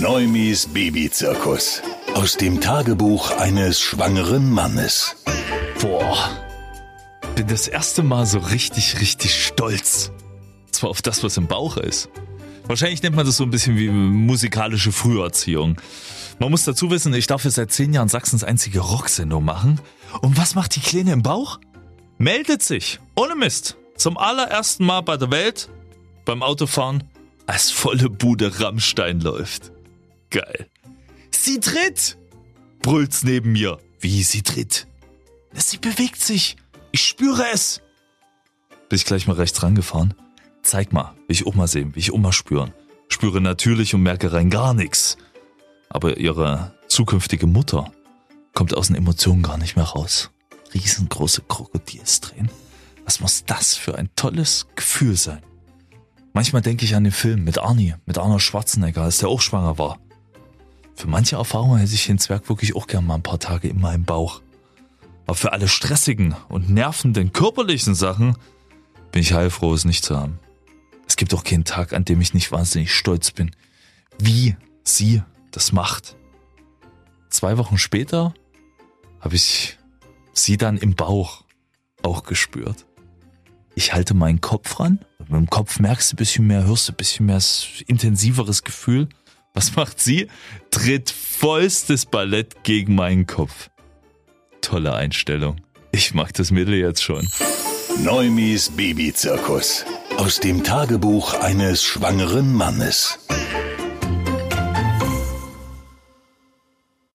Neumis Babyzirkus. Aus dem Tagebuch eines schwangeren Mannes. Boah. Bin das erste Mal so richtig, richtig stolz. Zwar auf das, was im Bauch ist. Wahrscheinlich nennt man das so ein bisschen wie musikalische Früherziehung. Man muss dazu wissen, ich darf jetzt seit zehn Jahren Sachsens einzige Rocksendung machen. Und was macht die Kleine im Bauch? Meldet sich, ohne Mist, zum allerersten Mal bei der Welt beim Autofahren, als volle Bude Rammstein läuft. Geil. Sie tritt! Brüllt's neben mir. Wie sie tritt? Sie bewegt sich. Ich spüre es. Bin ich gleich mal rechts rangefahren. Zeig mal, will ich mal sehen, will ich mal spüren. Spüre natürlich und merke rein gar nichts. Aber ihre zukünftige Mutter kommt aus den Emotionen gar nicht mehr raus. Riesengroße Krokodilstränen. Was muss das für ein tolles Gefühl sein? Manchmal denke ich an den Film mit Arnie, mit Arnold Schwarzenegger, als der auch schwanger war. Für manche Erfahrungen hätte ich den Zwerg wirklich auch gern mal ein paar Tage in meinem Bauch. Aber für alle stressigen und nervenden körperlichen Sachen bin ich heilfroh, es nicht zu haben. Es gibt auch keinen Tag, an dem ich nicht wahnsinnig stolz bin, wie sie das macht. Zwei Wochen später habe ich sie dann im Bauch auch gespürt. Ich halte meinen Kopf ran. Mit dem Kopf merkst du ein bisschen mehr, hörst du ein bisschen mehr intensiveres Gefühl. Was macht sie? Tritt vollstes Ballett gegen meinen Kopf. Tolle Einstellung. Ich mag das Mittel jetzt schon. Neumis Babyzirkus. Aus dem Tagebuch eines schwangeren Mannes.